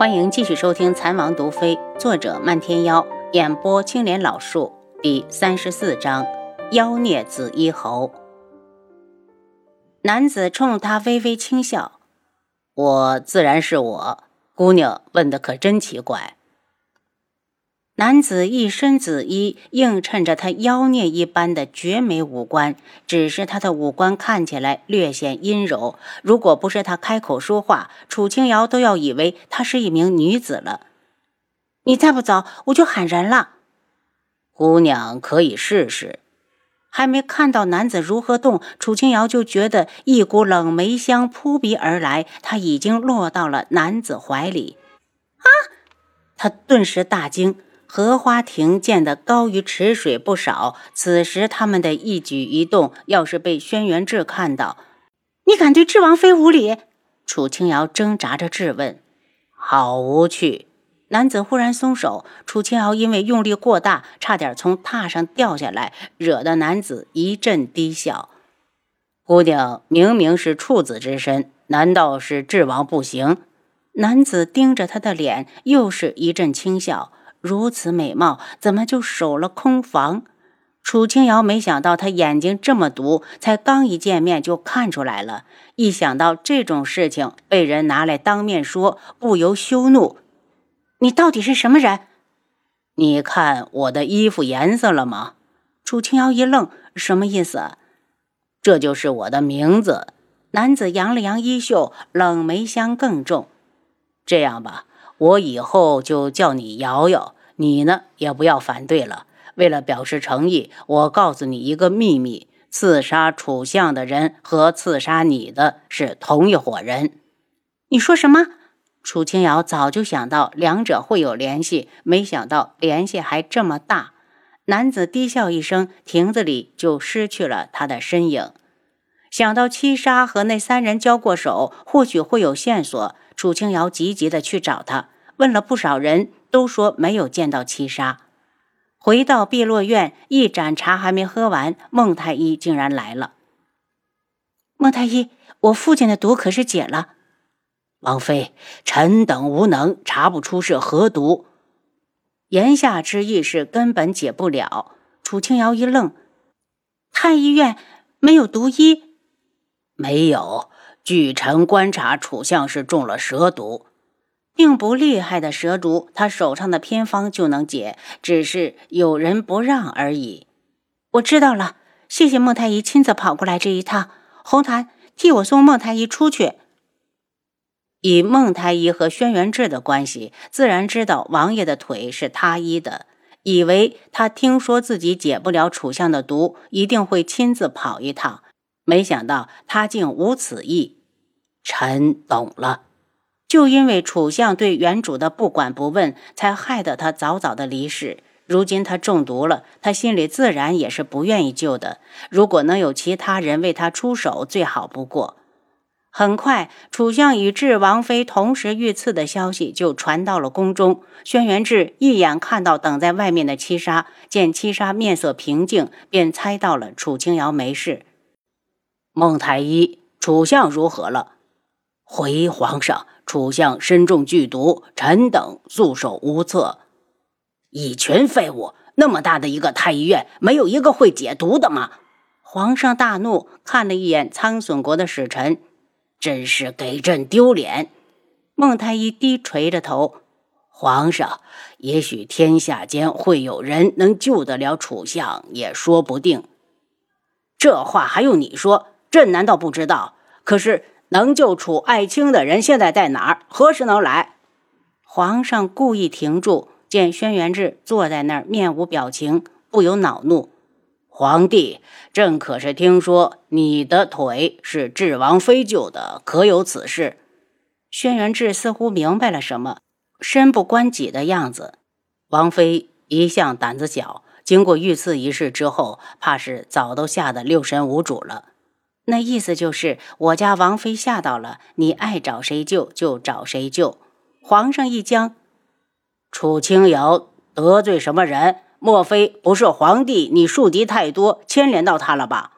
欢迎继续收听《残王毒妃》，作者漫天妖，演播青莲老树。第三十四章：妖孽紫衣侯。男子冲他微微轻笑：“我自然是我。姑娘问的可真奇怪。”男子一身紫衣，映衬着他妖孽一般的绝美五官。只是他的五官看起来略显阴柔。如果不是他开口说话，楚清瑶都要以为她是一名女子了。你再不走，我就喊人了。姑娘可以试试。还没看到男子如何动，楚清瑶就觉得一股冷梅香扑鼻而来，她已经落到了男子怀里。啊！她顿时大惊。荷花亭建得高于池水不少，此时他们的一举一动，要是被轩辕志看到，你敢对智王妃无礼？楚清瑶挣扎着质问。好无趣！男子忽然松手，楚清瑶因为用力过大，差点从榻上掉下来，惹得男子一阵低笑。姑娘明明是处子之身，难道是智王不行？男子盯着她的脸，又是一阵轻笑。如此美貌，怎么就守了空房？楚清瑶没想到他眼睛这么毒，才刚一见面就看出来了。一想到这种事情被人拿来当面说，不由羞怒。你到底是什么人？你看我的衣服颜色了吗？楚清瑶一愣，什么意思？这就是我的名字。男子扬了扬衣袖，冷眉香更重。这样吧。我以后就叫你瑶瑶，你呢也不要反对了。为了表示诚意，我告诉你一个秘密：刺杀楚相的人和刺杀你的是同一伙人。你说什么？楚清瑶早就想到两者会有联系，没想到联系还这么大。男子低笑一声，亭子里就失去了他的身影。想到七杀和那三人交过手，或许会有线索。楚清瑶急急的去找他，问了不少人，都说没有见到七杀。回到碧落院，一盏茶还没喝完，孟太医竟然来了。孟太医，我父亲的毒可是解了？王妃，臣等无能，查不出是何毒。言下之意是根本解不了。楚清瑶一愣，太医院没有毒医？没有。据臣观察，楚相是中了蛇毒，并不厉害的蛇毒，他手上的偏方就能解，只是有人不让而已。我知道了，谢谢孟太医亲自跑过来这一趟。红檀，替我送孟太医出去。以孟太医和轩辕志的关系，自然知道王爷的腿是他医的，以为他听说自己解不了楚相的毒，一定会亲自跑一趟。没想到他竟无此意，臣懂了。就因为楚相对原主的不管不问，才害得他早早的离世。如今他中毒了，他心里自然也是不愿意救的。如果能有其他人为他出手，最好不过。很快，楚相与智王妃同时遇刺的消息就传到了宫中。轩辕志一眼看到等在外面的七杀，见七杀面色平静，便猜到了楚清瑶没事。孟太医，楚相如何了？回皇上，楚相身中剧毒，臣等束手无策。一群废物！那么大的一个太医院，没有一个会解毒的吗？皇上大怒，看了一眼苍隼国的使臣，真是给朕丢脸。孟太医低垂着头，皇上，也许天下间会有人能救得了楚相，也说不定。这话还用你说？朕难道不知道？可是能救楚爱卿的人现在在哪儿？何时能来？皇上故意停住，见轩辕志坐在那儿，面无表情，不由恼怒：“皇帝，朕可是听说你的腿是智王妃救的，可有此事？”轩辕志似乎明白了什么，身不关己的样子。王妃一向胆子小，经过遇刺一事之后，怕是早都吓得六神无主了。那意思就是我家王妃吓到了，你爱找谁救就找谁救。皇上一僵，楚清瑶得罪什么人？莫非不是皇帝？你树敌太多，牵连到他了吧？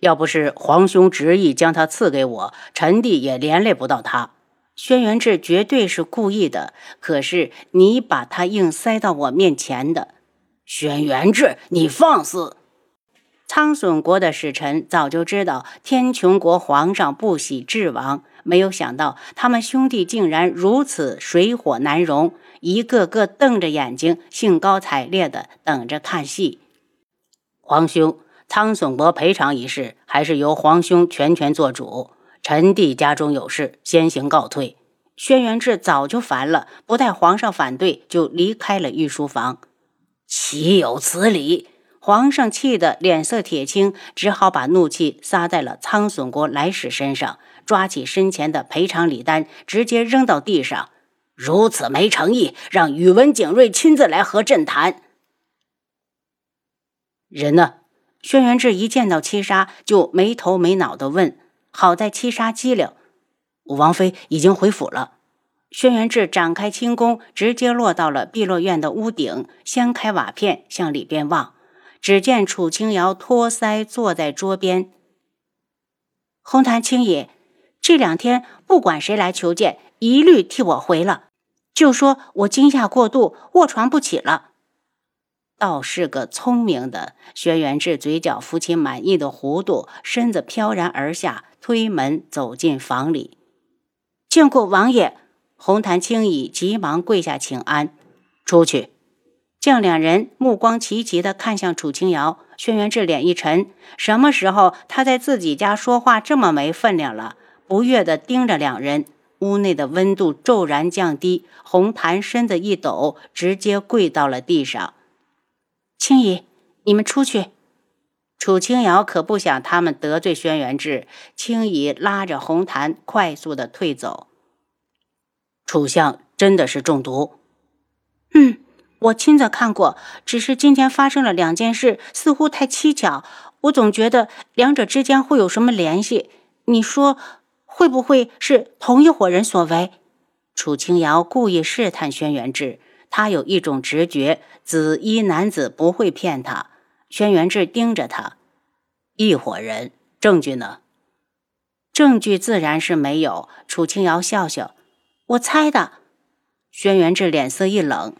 要不是皇兄执意将他赐给我，臣弟也连累不到他。轩辕志绝对是故意的，可是你把他硬塞到我面前的。轩辕志，你放肆！苍隼国的使臣早就知道天穹国皇上不喜智王，没有想到他们兄弟竟然如此水火难容，一个个瞪着眼睛，兴高采烈的等着看戏。皇兄，苍隼国赔偿一事还是由皇兄全权做主。臣弟家中有事，先行告退。轩辕志早就烦了，不待皇上反对，就离开了御书房。岂有此理！皇上气得脸色铁青，只好把怒气撒在了苍隼国来使身上，抓起身前的赔偿礼单，直接扔到地上。如此没诚意，让宇文景睿亲自来和朕谈。人呢？轩辕志一见到七杀，就没头没脑的问。好在七杀机灵，王妃已经回府了。轩辕志展开轻功，直接落到了碧落院的屋顶，掀开瓦片向里边望。只见楚清瑶托腮坐在桌边。红檀青野，这两天不管谁来求见，一律替我回了，就说我惊吓过度，卧床不起了。倒是个聪明的轩辕志，嘴角浮起满意的弧度，身子飘然而下，推门走进房里。见过王爷，红檀青羽急忙跪下请安。出去。将两人目光齐齐地看向楚清瑶，轩辕志脸一沉。什么时候他在自己家说话这么没分量了？不悦地盯着两人。屋内的温度骤然降低，红檀身子一抖，直接跪到了地上。青姨，你们出去。楚清瑶可不想他们得罪轩辕志，青姨拉着红檀快速的退走。楚相真的是中毒？嗯。我亲自看过，只是今天发生了两件事，似乎太蹊跷。我总觉得两者之间会有什么联系。你说会不会是同一伙人所为？楚清瑶故意试探轩辕志，他有一种直觉，紫衣男子不会骗他。轩辕志盯着他，一伙人，证据呢？证据自然是没有。楚清瑶笑笑，我猜的。轩辕志脸色一冷。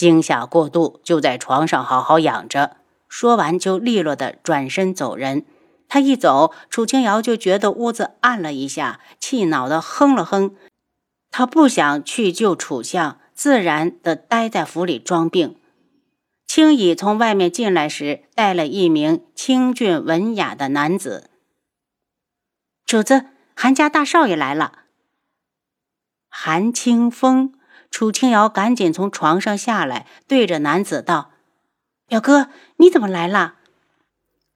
惊吓过度，就在床上好好养着。说完，就利落的转身走人。他一走，楚清瑶就觉得屋子暗了一下，气恼的哼了哼。他不想去救楚相，自然的待在府里装病。青羽从外面进来时，带了一名清俊文雅的男子。主子，韩家大少爷来了。韩清风。楚清瑶赶紧从床上下来，对着男子道：“表哥，你怎么来了？”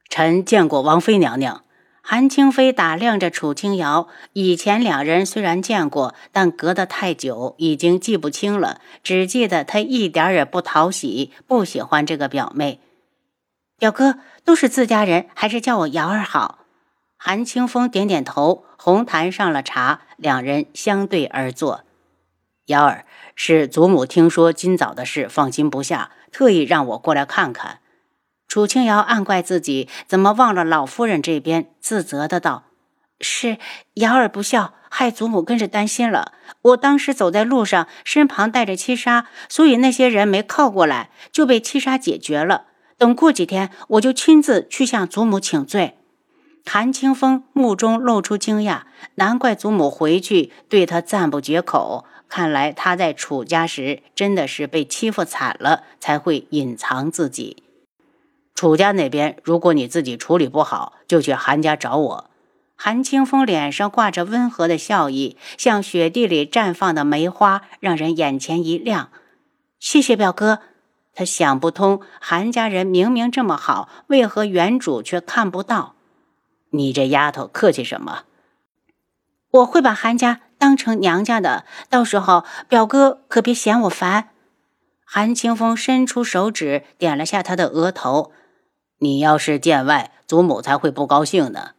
臣见过王妃娘娘。韩清飞打量着楚清瑶，以前两人虽然见过，但隔得太久，已经记不清了，只记得她一点也不讨喜，不喜欢这个表妹。表哥都是自家人，还是叫我瑶儿好。韩清风点点头。红檀上了茶，两人相对而坐。瑶儿。是祖母听说今早的事，放心不下，特意让我过来看看。楚清瑶暗怪自己怎么忘了老夫人这边，自责的道：“是瑶儿不孝，害祖母跟着担心了。我当时走在路上，身旁带着七杀，所以那些人没靠过来，就被七杀解决了。等过几天，我就亲自去向祖母请罪。”韩清风目中露出惊讶，难怪祖母回去对他赞不绝口。看来他在楚家时真的是被欺负惨了，才会隐藏自己。楚家那边，如果你自己处理不好，就去韩家找我。韩清风脸上挂着温和的笑意，像雪地里绽放的梅花，让人眼前一亮。谢谢表哥。他想不通，韩家人明明这么好，为何原主却看不到？你这丫头客气什么？我会把韩家。当成娘家的，到时候表哥可别嫌我烦。韩清风伸出手指点了下他的额头。你要是见外，祖母才会不高兴呢。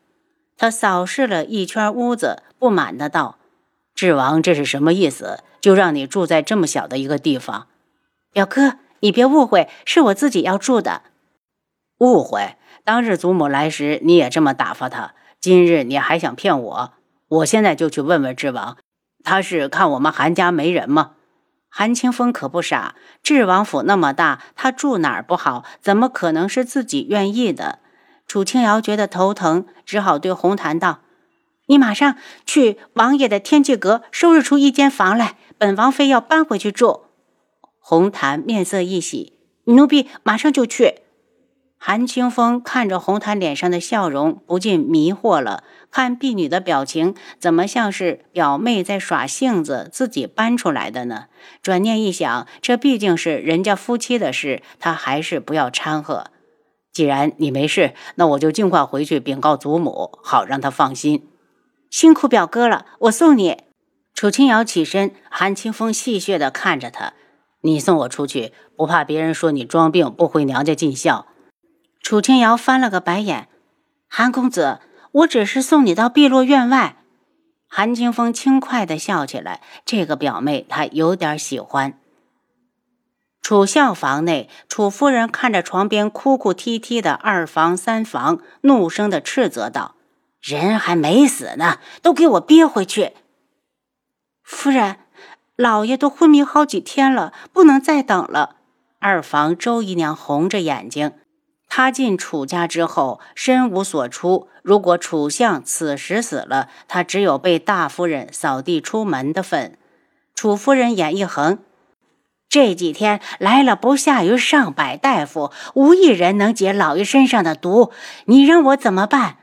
他扫视了一圈屋子，不满的道：“智王这是什么意思？就让你住在这么小的一个地方？表哥，你别误会，是我自己要住的。误会？当日祖母来时，你也这么打发他，今日你还想骗我？”我现在就去问问智王，他是看我们韩家没人吗？韩清风可不傻，智王府那么大，他住哪儿不好？怎么可能是自己愿意的？楚清瑶觉得头疼，只好对红檀道：“你马上去王爷的天际阁收拾出一间房来，本王妃要搬回去住。”红檀面色一喜：“奴婢马上就去。”韩清风看着红檀脸上的笑容，不禁迷惑了。看婢女的表情，怎么像是表妹在耍性子，自己搬出来的呢？转念一想，这毕竟是人家夫妻的事，他还是不要掺和。既然你没事，那我就尽快回去禀告祖母，好让她放心。辛苦表哥了，我送你。楚清瑶起身，韩清风戏谑地看着他：“你送我出去，不怕别人说你装病不回娘家尽孝？”楚清瑶翻了个白眼：“韩公子，我只是送你到碧落院外。”韩清风轻快地笑起来，这个表妹他有点喜欢。楚孝房内，楚夫人看着床边哭哭啼啼的二房三房，怒声地斥责道：“人还没死呢，都给我憋回去！”夫人，老爷都昏迷好几天了，不能再等了。二房周姨娘红着眼睛。他进楚家之后身无所出，如果楚相此时死了，他只有被大夫人扫地出门的份。楚夫人眼一横，这几天来了不下于上百大夫，无一人能解老爷身上的毒，你让我怎么办？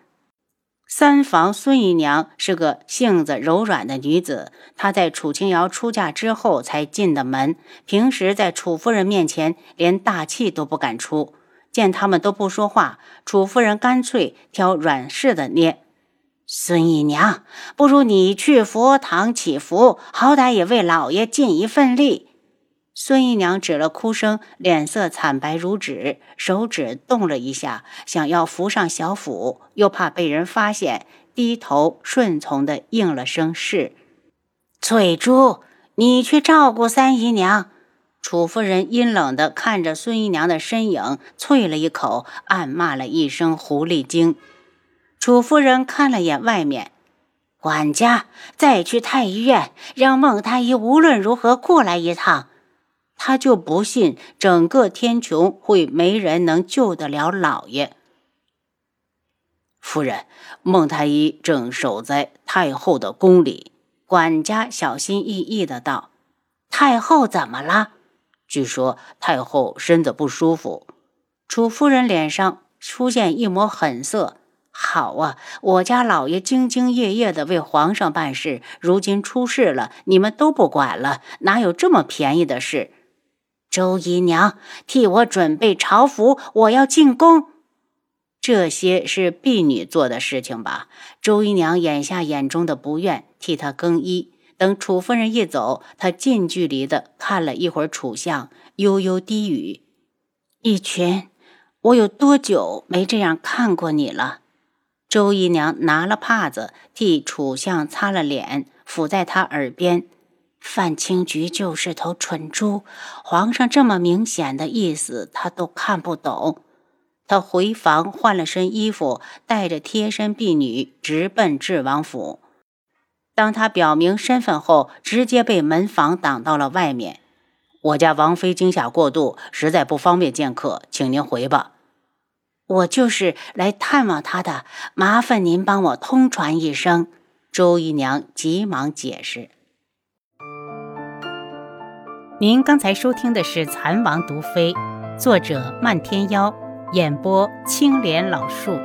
三房孙姨娘是个性子柔软的女子，她在楚清瑶出嫁之后才进的门，平时在楚夫人面前连大气都不敢出。见他们都不说话，楚夫人干脆挑软柿子捏。孙姨娘，不如你去佛堂祈福，好歹也为老爷尽一份力。孙姨娘止了哭声，脸色惨白如纸，手指动了一下，想要扶上小腹，又怕被人发现，低头顺从的应了声是。翠珠，你去照顾三姨娘。楚夫人阴冷地看着孙姨娘的身影，啐了一口，暗骂了一声“狐狸精”。楚夫人看了眼外面，管家再去太医院，让孟太医无论如何过来一趟。她就不信整个天穹会没人能救得了老爷。夫人，孟太医正守在太后的宫里。管家小心翼翼的道：“太后怎么了？”据说太后身子不舒服，楚夫人脸上出现一抹狠色。好啊，我家老爷兢兢业业的为皇上办事，如今出事了，你们都不管了，哪有这么便宜的事？周姨娘，替我准备朝服，我要进宫。这些是婢女做的事情吧？周姨娘眼下眼中的不愿，替她更衣。等楚夫人一走，他近距离的看了一会儿楚相，悠悠低语：“一群，我有多久没这样看过你了？”周姨娘拿了帕子替楚相擦了脸，抚在他耳边：“范青菊就是头蠢猪，皇上这么明显的意思，他都看不懂。”他回房换了身衣服，带着贴身婢女直奔智王府。当他表明身份后，直接被门房挡到了外面。我家王妃惊吓过度，实在不方便见客，请您回吧。我就是来探望她的，麻烦您帮我通传一声。周姨娘急忙解释。您刚才收听的是《蚕王毒妃》，作者漫天妖，演播青莲老树。